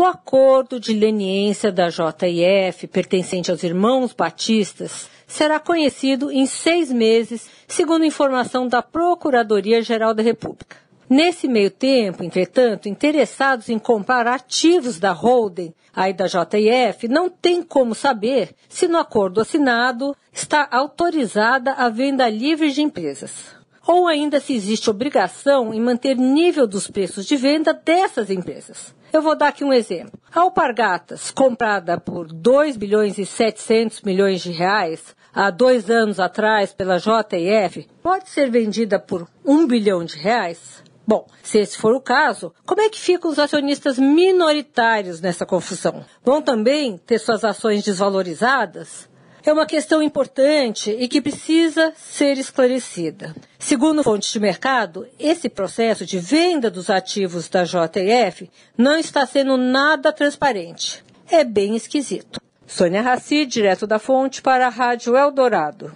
O acordo de leniência da JIF, pertencente aos irmãos Batistas, será conhecido em seis meses, segundo informação da Procuradoria-Geral da República. Nesse meio tempo, entretanto, interessados em comprar ativos da holding, aí da JIF, não tem como saber se no acordo assinado está autorizada a venda livre de empresas. Ou ainda se existe obrigação em manter nível dos preços de venda dessas empresas. Eu vou dar aqui um exemplo. A Alpargatas, comprada por 2 bilhões e 700 milhões de reais há dois anos atrás pela JF, pode ser vendida por 1 bilhão de reais? Bom, se esse for o caso, como é que ficam os acionistas minoritários nessa confusão? Vão também ter suas ações desvalorizadas? É uma questão importante e que precisa ser esclarecida. Segundo fontes de mercado, esse processo de venda dos ativos da JF não está sendo nada transparente. É bem esquisito. Sônia Raci, direto da fonte para a Rádio Eldorado.